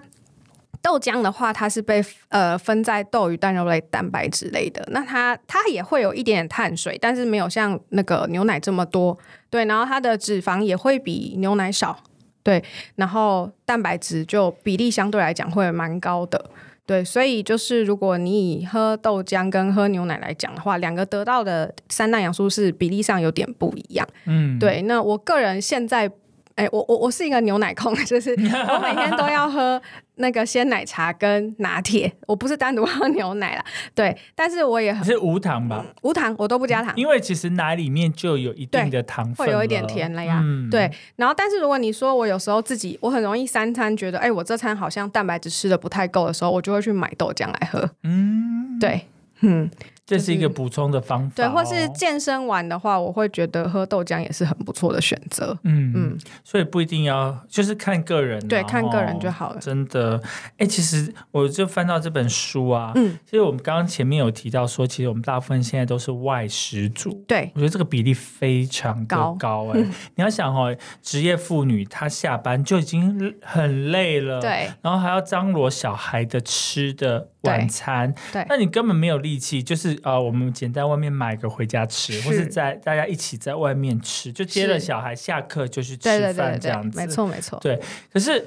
豆浆的话，它是被呃分在豆鱼蛋肉类、蛋白质类的，那它它也会有一点点碳水，但是没有像那个牛奶这么多。对，然后它的脂肪也会比牛奶少。对，然后蛋白质就比例相对来讲会蛮高的。对，所以就是如果你以喝豆浆跟喝牛奶来讲的话，两个得到的三大养素是比例上有点不一样。嗯，对。那我个人现在。哎，我我我是一个牛奶控，就是我每天都要喝那个鲜奶茶跟拿铁，我不是单独喝牛奶啦。对，但是我也很是无糖吧？无糖，我都不加糖，因为其实奶里面就有一定的糖分，会有一点甜了呀。对，然后但是如果你说我有时候自己我很容易三餐觉得，哎，我这餐好像蛋白质吃的不太够的时候，我就会去买豆浆来喝。嗯，对，嗯。这是一个补充的方法，对，或是健身完的话，我会觉得喝豆浆也是很不错的选择。嗯嗯，所以不一定要，就是看个人，对，看个人就好了。真的，哎，其实我就翻到这本书啊，嗯，其实我们刚刚前面有提到说，其实我们大部分现在都是外食族，对我觉得这个比例非常高高 哎。你要想哦，职业妇女她下班就已经很累了，对，然后还要张罗小孩的吃的。晚餐，对，那你根本没有力气，就是呃，我们简单外面买个回家吃，或是在大家一起在外面吃，就接了小孩下课就去吃饭这样子，没错没错。对，可是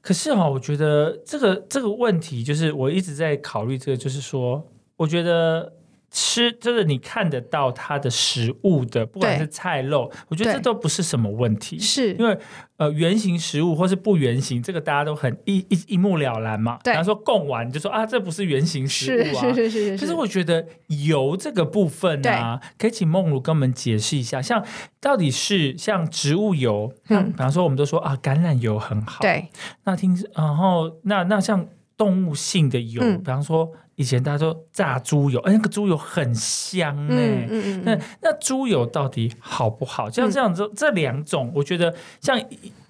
可是哈，我觉得这个这个问题就是我一直在考虑这个，就是说，我觉得。吃就是你看得到它的食物的，不管是菜肉，我觉得这都不是什么问题，是因为呃圆形食物或是不圆形，这个大家都很一一一目了然嘛。对，然后说供完就说啊，这不是圆形食物啊，是是是是。可是我觉得油这个部分呢，可以请梦如跟我们解释一下，像到底是像植物油，嗯，比方说我们都说啊橄榄油很好，对，那听然后那那像动物性的油，比方说。以前大家说炸猪油，哎，那个猪油很香哎。那那猪油到底好不好？像这样子，这两种，我觉得像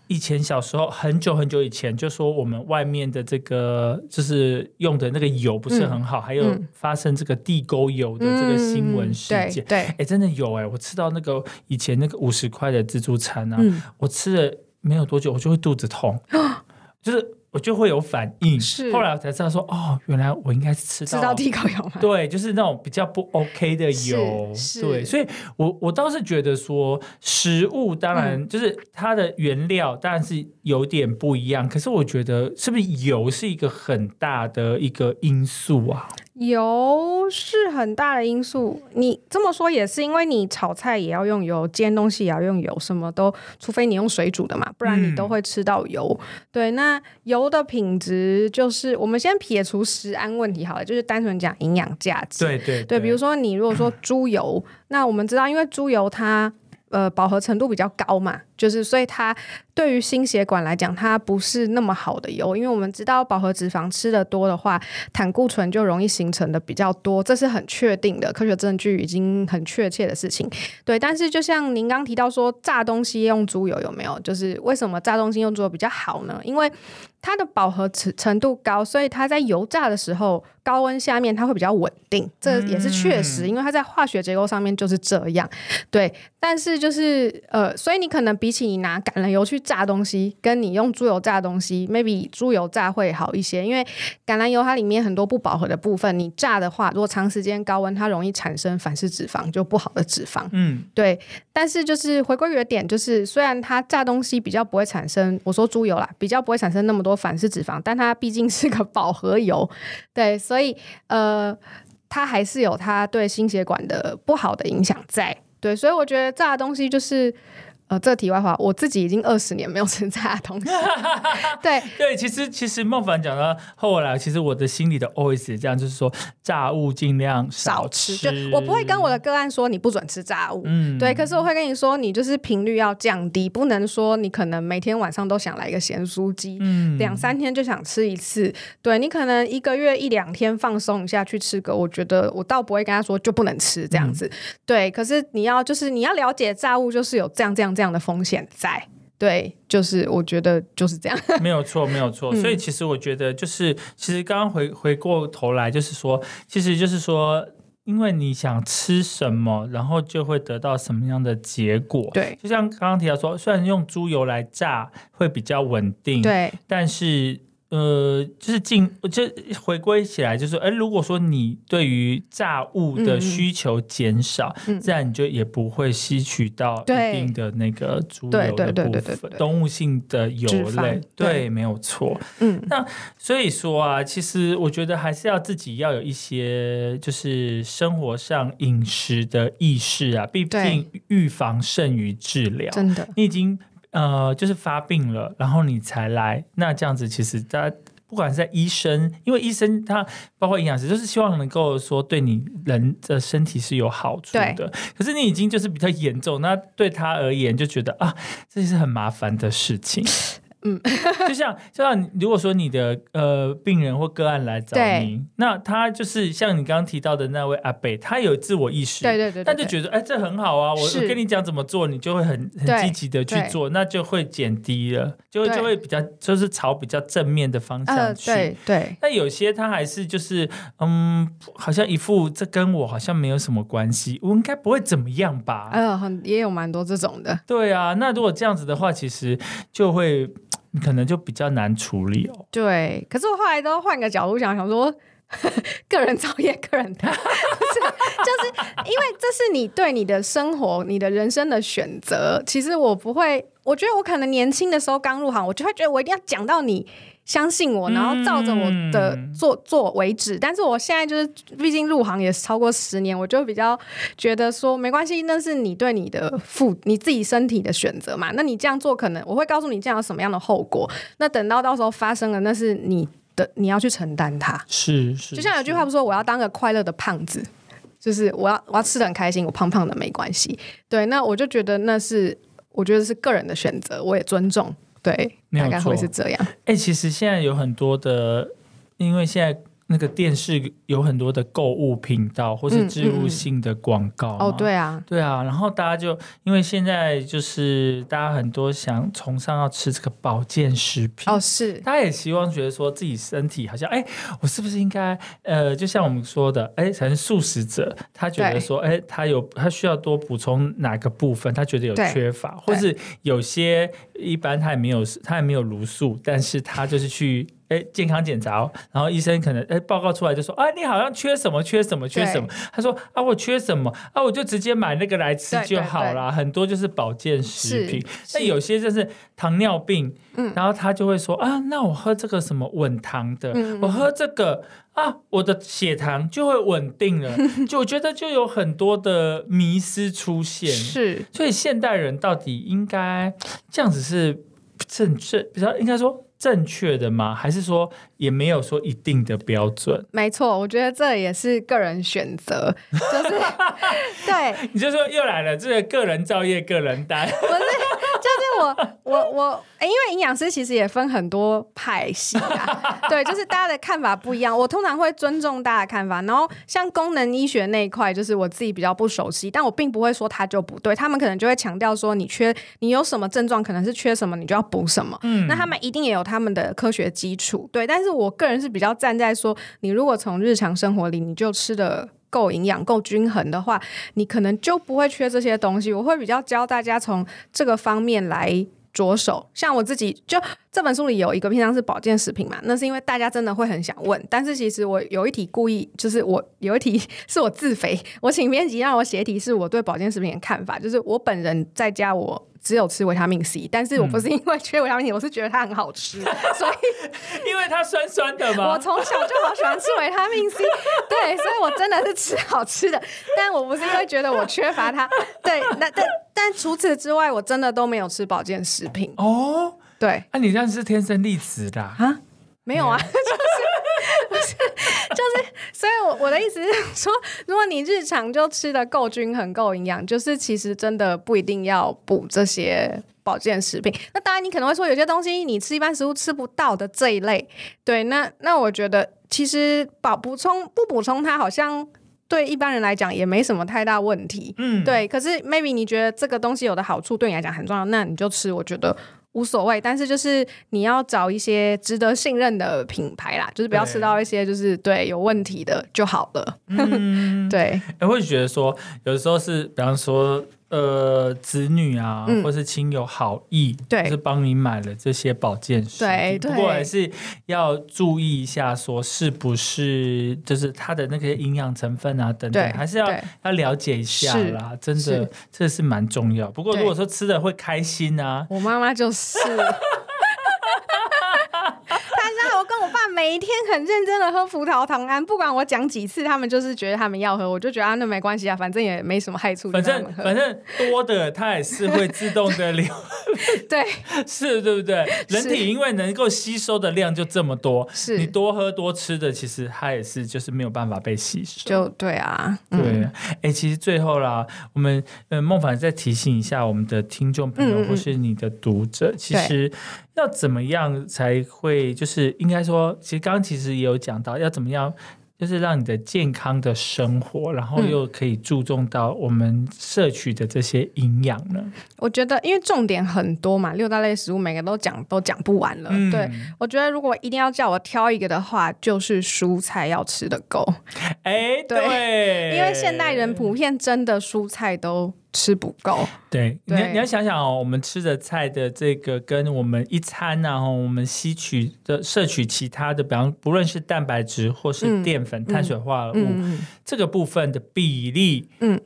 以前小时候很久很久以前，就说我们外面的这个就是用的那个油不是很好，还有发生这个地沟油的这个新闻事件。对，哎，真的有哎，我吃到那个以前那个五十块的自助餐啊，我吃了没有多久，我就会肚子痛，就是。我就会有反应，是后来我才知道说，哦，原来我应该是吃吃到地沟油吗？对，就是那种比较不 OK 的油，对，所以我我倒是觉得说，食物当然就是它的原料当然是有点不一样，可是我觉得是不是油是一个很大的一个因素啊？油是很大的因素，你这么说也是，因为你炒菜也要用油，煎东西也要用油，什么都，除非你用水煮的嘛，不然你都会吃到油。对，那油的品质就是我们先撇除食安问题好了，就是单纯讲营养价值。对对对，比如说你如果说 猪油，那我们知道，因为猪油它呃饱和程度比较高嘛。就是，所以它对于心血管来讲，它不是那么好的油，因为我们知道饱和脂肪吃的多的话，胆固醇就容易形成的比较多，这是很确定的，科学证据已经很确切的事情。对，但是就像您刚提到说，炸东西用猪油有没有？就是为什么炸东西用猪油比较好呢？因为它的饱和程程度高，所以它在油炸的时候，高温下面它会比较稳定，这也是确实，因为它在化学结构上面就是这样。对，但是就是呃，所以你可能。比起你拿橄榄油去炸东西，跟你用猪油炸东西，maybe 猪油炸会好一些，因为橄榄油它里面很多不饱和的部分，你炸的话，如果长时间高温，它容易产生反式脂肪，就不好的脂肪。嗯，对。但是就是回归原点，就是虽然它炸东西比较不会产生，我说猪油啦，比较不会产生那么多反式脂肪，但它毕竟是个饱和油，对，所以呃，它还是有它对心血管的不好的影响在。对，所以我觉得炸东西就是。呃，这个题外话，我自己已经二十年没有吃炸东西。对对，其实其实孟凡讲到后来，其实我的心里的 always 这样，就是说炸物尽量少吃。就我不会跟我的个案说你不准吃炸物，嗯，对。可是我会跟你说，你就是频率要降低，不能说你可能每天晚上都想来一个咸酥鸡，嗯，两三天就想吃一次。对你可能一个月一两天放松一下去吃个，我觉得我倒不会跟他说就不能吃这样子。对，可是你要就是你要了解炸物就是有这样这样。这样的风险在，对，就是我觉得就是这样，没有错，没有错。所以其实我觉得，就是其实刚刚回回过头来，就是说，其实就是说，因为你想吃什么，然后就会得到什么样的结果。对，就像刚刚提到说，虽然用猪油来炸会比较稳定，对，但是。呃，就是进，就回归起来，就是哎，如果说你对于炸物的需求减少，自然你就也不会吸取到一定的那个猪油的部分，动物性的油类，对，没有错。嗯，那所以说啊，其实我觉得还是要自己要有一些，就是生活上饮食的意识啊，毕竟预防胜于治疗，真的，你已经。呃，就是发病了，然后你才来，那这样子其实大家不管是在医生，因为医生他包括营养师，就是希望能够说对你人的身体是有好处的。可是你已经就是比较严重，那对他而言就觉得啊，这是很麻烦的事情。嗯，就像就像如果说你的呃病人或个案来找你，那他就是像你刚刚提到的那位阿北，他有自我意识，对对对，他就觉得哎这很好啊，我我跟你讲怎么做，你就会很很积极的去做，那就会减低了，就就会比较就是朝比较正面的方向去。对对。那有些他还是就是嗯，好像一副这跟我好像没有什么关系，我应该不会怎么样吧？嗯，很也有蛮多这种的。对啊，那如果这样子的话，其实就会。你可能就比较难处理哦。对，可是我后来都换个角度想，想说，个人造业，个人的，就是因为这是你对你的生活、你的人生的选择。其实我不会，我觉得我可能年轻的时候刚入行，我就会觉得我一定要讲到你相信我，然后照着我的做做为止。但是我现在就是，毕竟入行也超过十年，我就比较觉得说没关系，那是你对你的负你自己身体的选择嘛。那你这样做，可能我会告诉你这样有什么样的后果。那等到到时候发生了，那是你的你要去承担它。是是，就像有句话不说，我要当个快乐的胖子，就是我要我要吃的很开心，我胖胖的没关系。对，那我就觉得那是我觉得是个人的选择，我也尊重。对，大概会是这样。哎，其实现在有很多的，因为现在。那个电视有很多的购物频道，或是植入性的广告。哦，对啊，对啊。然后大家就因为现在就是大家很多想崇尚要吃这个保健食品。哦，是。大家也希望觉得说自己身体好像，哎，我是不是应该呃，就像我们说的，哎，成素食者，他觉得说，哎，他有他需要多补充哪个部分，他觉得有缺乏，或是有些一般他也没有他也没有卤素，但是他就是去。哎，健康检查，哦然后医生可能哎报告出来就说啊，你好像缺什么，缺什么，缺什么。他说啊，我缺什么啊，我就直接买那个来吃就好啦。很多就是保健食品，那有些就是糖尿病，嗯然后他就会说啊，那我喝这个什么稳糖的，我喝这个啊，我的血糖就会稳定了。就我觉得就有很多的迷失出现，是。所以现代人到底应该这样子是正正比较应该说。正确的吗？还是说也没有说一定的标准？没错，我觉得这也是个人选择，就是对。你就说又来了，这个个人造业，个人单。不是。就是我我我，因为营养师其实也分很多派系啊，对，就是大家的看法不一样。我通常会尊重大家的看法，然后像功能医学那一块，就是我自己比较不熟悉，但我并不会说它就不对。他们可能就会强调说，你缺你有什么症状，可能是缺什么，你就要补什么。嗯，那他们一定也有他们的科学基础，对。但是我个人是比较站在说，你如果从日常生活里，你就吃的。够营养、够均衡的话，你可能就不会缺这些东西。我会比较教大家从这个方面来着手。像我自己，就这本书里有一个篇章是保健食品嘛，那是因为大家真的会很想问。但是其实我有一题故意，就是我有一题是我自肥，我请编辑让我写题，是我对保健食品的看法，就是我本人在家我。只有吃维他命 C，但是我不是因为缺维他命 C，我是觉得它很好吃，所以因为它酸酸的嘛？我从小就好喜欢吃维他命 C，对，所以我真的是吃好吃的，但我不是因为觉得我缺乏它，对，那但但除此之外，我真的都没有吃保健食品。哦，对，那你这样是天生丽质的啊？没有啊，就是，所以，我我的意思是说，如果你日常就吃的够均衡、够营养，就是其实真的不一定要补这些保健食品。那当然，你可能会说，有些东西你吃一般食物吃不到的这一类，对，那那我觉得其实保补充不补充它，好像对一般人来讲也没什么太大问题。嗯，对。可是 maybe 你觉得这个东西有的好处对你来讲很重要，那你就吃。我觉得。无所谓，但是就是你要找一些值得信任的品牌啦，就是不要吃到一些就是对有问题的就好了。对，我会觉得说，有的时候是，比方说。呃，子女啊，或是亲友好意，对，是帮你买了这些保健食品，不过还是要注意一下，说是不是就是它的那些营养成分啊等等，还是要要了解一下啦。真的，这是蛮重要。不过如果说吃的会开心啊，我妈妈就是。每一天很认真的喝葡萄糖胺，不管我讲几次，他们就是觉得他们要喝，我就觉得啊，那没关系啊，反正也没什么害处。反正反正多的它也是会自动的流，对，是，对不对？人体因为能够吸收的量就这么多，是你多喝多吃的，其实它也是就是没有办法被吸收。就对啊，对，哎，其实最后啦，我们呃孟凡再提醒一下我们的听众朋友或是你的读者，其实。要怎么样才会就是应该说，其实刚刚其实也有讲到，要怎么样就是让你的健康的生活，然后又可以注重到我们摄取的这些营养呢？我觉得，因为重点很多嘛，六大类食物每个都讲都讲不完了。对我觉得，如果一定要叫我挑一个的话，就是蔬菜要吃的够。哎，对，因为现代人普遍真的蔬菜都。吃不够，对，你你要想想哦，我们吃的菜的这个跟我们一餐然后我们吸取的摄取其他的，比方不论是蛋白质或是淀粉、碳水化合物，这个部分的比例，嗯。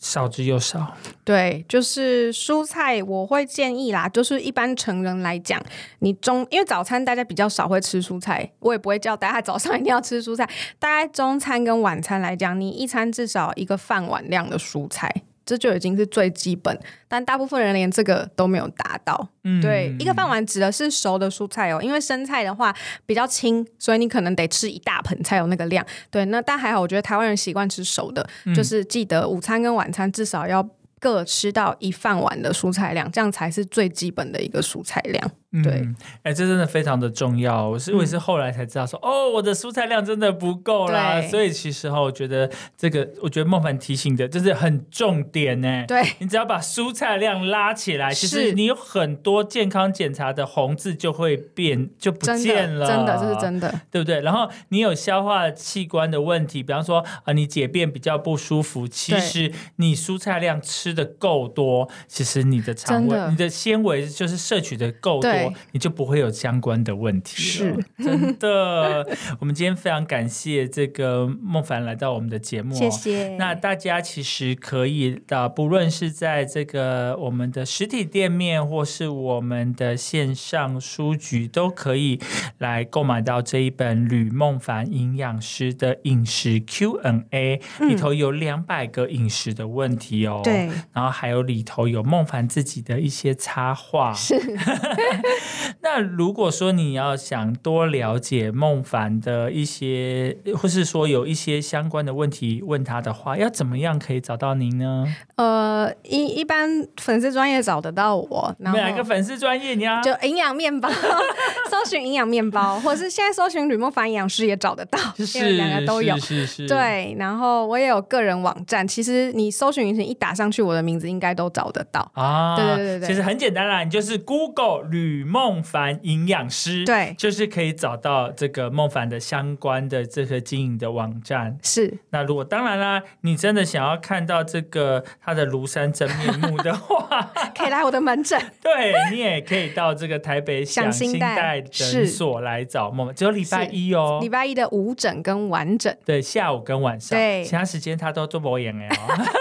少之又少。对，就是蔬菜，我会建议啦，就是一般成人来讲，你中因为早餐大家比较少会吃蔬菜，我也不会叫大家早上一定要吃蔬菜。大概中餐跟晚餐来讲，你一餐至少一个饭碗量的蔬菜。这就已经是最基本，但大部分人连这个都没有达到。嗯，对，一个饭碗指的是熟的蔬菜哦，因为生菜的话比较轻，所以你可能得吃一大盆才有那个量。对，那但还好，我觉得台湾人习惯吃熟的，就是记得午餐跟晚餐至少要各吃到一饭碗的蔬菜量，这样才是最基本的一个蔬菜量。对，哎，这真的非常的重要。我是我也是后来才知道说，哦，我的蔬菜量真的不够啦。所以其实哈，我觉得这个，我觉得孟凡提醒的，就是很重点呢。对，你只要把蔬菜量拉起来，其实你有很多健康检查的红字就会变就不见了，真的这是真的，对不对？然后你有消化器官的问题，比方说啊，你解便比较不舒服，其实你蔬菜量吃的够多，其实你的肠胃、你的纤维就是摄取的够多。你就不会有相关的问题了，真的。我们今天非常感谢这个孟凡来到我们的节目，谢谢。那大家其实可以的，不论是在这个我们的实体店面，或是我们的线上书局，都可以来购买到这一本吕孟凡营养师的饮食 Q&A，里头有两百个饮食的问题哦。对，然后还有里头有孟凡自己的一些插画。是。那如果说你要想多了解孟凡的一些，或是说有一些相关的问题问他的话，要怎么样可以找到您呢？呃，一一般粉丝专业找得到我，哪个粉丝专业？你要就营养面包，搜寻营养面包，或者是现在搜寻吕孟凡营养师也找得到，是两个都有，是是。对，然后我也有个人网站，其实你搜寻引擎一打上去，我的名字应该都找得到啊。对对对对，其实很简单啦，你就是 Google 吕孟凡营养师，对，就是可以找到这个孟凡的相关的这个经营的网站。是，那如果当然啦，你真的想要看到这个。他的庐山真面目的话，可以来我的门诊。对你也可以到这个台北享心代诊所来找梦。只有礼拜一哦，礼拜一的午诊跟晚诊。对，下午跟晚上。对，其他时间他都做播演哎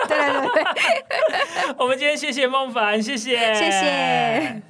对对对对。我们今天谢谢孟凡，谢谢，谢谢。